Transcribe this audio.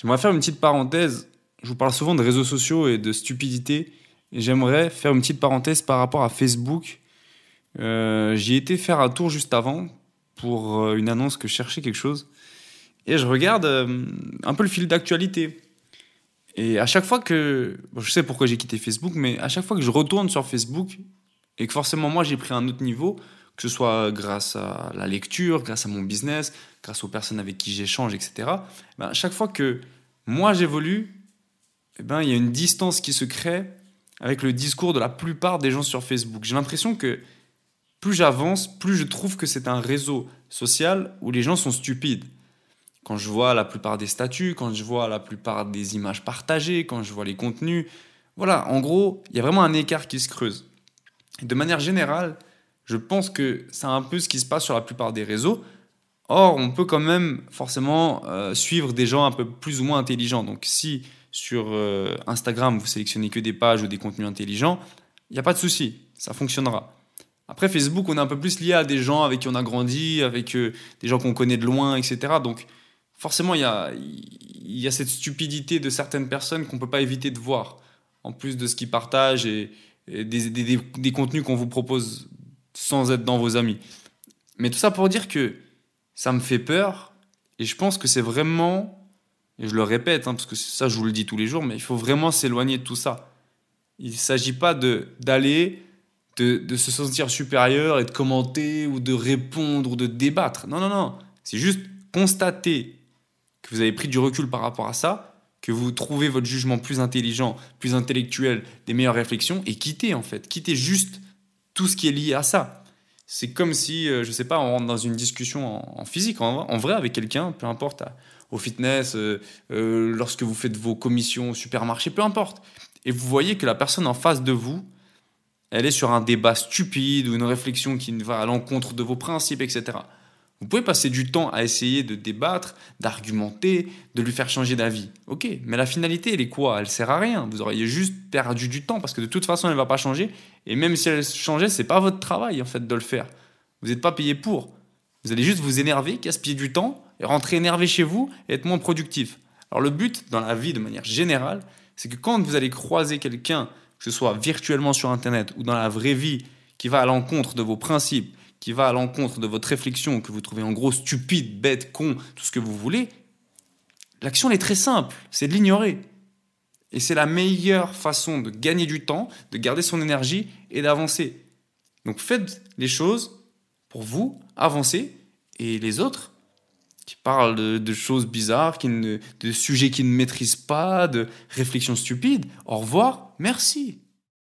J'aimerais faire une petite parenthèse. Je vous parle souvent de réseaux sociaux et de stupidité. J'aimerais faire une petite parenthèse par rapport à Facebook. Euh, J'y ai été faire un tour juste avant pour euh, une annonce que je cherchais quelque chose. Et je regarde euh, un peu le fil d'actualité. Et à chaque fois que. Je sais pourquoi j'ai quitté Facebook, mais à chaque fois que je retourne sur Facebook et que forcément moi j'ai pris un autre niveau, que ce soit grâce à la lecture, grâce à mon business, grâce aux personnes avec qui j'échange, etc. Ben, chaque fois que moi j'évolue, eh ben, il y a une distance qui se crée avec le discours de la plupart des gens sur Facebook. J'ai l'impression que plus j'avance, plus je trouve que c'est un réseau social où les gens sont stupides. Quand je vois la plupart des statuts, quand je vois la plupart des images partagées, quand je vois les contenus, voilà, en gros, il y a vraiment un écart qui se creuse. de manière générale, je pense que c'est un peu ce qui se passe sur la plupart des réseaux. Or, on peut quand même forcément euh, suivre des gens un peu plus ou moins intelligents. Donc, si sur euh, Instagram vous sélectionnez que des pages ou des contenus intelligents, il n'y a pas de souci, ça fonctionnera. Après, Facebook, on est un peu plus lié à des gens avec qui on a grandi, avec euh, des gens qu'on connaît de loin, etc. Donc, forcément, il y a, cette stupidité de certaines personnes qu'on ne peut pas éviter de voir, en plus de ce qu'ils partagent et, des, contenus qu'on vous propose sans être dans vos amis. Mais tout ça pour dire que ça me fait peur et je pense que c'est vraiment, et je le répète, hein, parce que ça je vous le dis tous les jours, mais il faut vraiment s'éloigner de tout ça. Il ne s'agit pas d'aller, de, de, se sentir supérieur et de commenter ou de répondre ou de débattre. Non, non, non. C'est juste constater que vous avez pris du recul par rapport à ça, que vous trouvez votre jugement plus intelligent, plus intellectuel, des meilleures réflexions et quitter en fait. Quitter juste tout ce qui est lié à ça. C'est comme si, euh, je sais pas, on rentre dans une discussion en, physique, en, vrai, avec quelqu'un, peu importe, au fitness, euh, euh, lorsque vous faites vos commissions au supermarché, peu importe. Et vous voyez que la personne en face de vous, elle est sur un débat stupide ou une réflexion qui va à l'encontre de vos principes, etc. Vous pouvez passer du temps à essayer de débattre, d'argumenter, de lui faire changer d'avis. Ok, mais la finalité, elle est quoi? Elle sert à rien. Vous auriez juste perdu du temps parce que de toute façon, elle ne va pas changer. Et même si elle changeait, c'est pas votre travail en fait de le faire. Vous n'êtes pas payé pour. Vous allez juste vous énerver, gaspiller du temps et rentrer énervé chez vous et être moins productif. Alors le but dans la vie de manière générale, c'est que quand vous allez croiser quelqu'un, que ce soit virtuellement sur Internet ou dans la vraie vie, qui va à l'encontre de vos principes, qui va à l'encontre de votre réflexion, que vous trouvez en gros stupide, bête, con, tout ce que vous voulez, l'action est très simple, c'est de l'ignorer. Et c'est la meilleure façon de gagner du temps, de garder son énergie et d'avancer. Donc faites les choses pour vous, avancez, et les autres qui parlent de, choses bizarres, qui de sujets qu'ils ne maîtrisent pas, de réflexions stupides, au revoir, merci.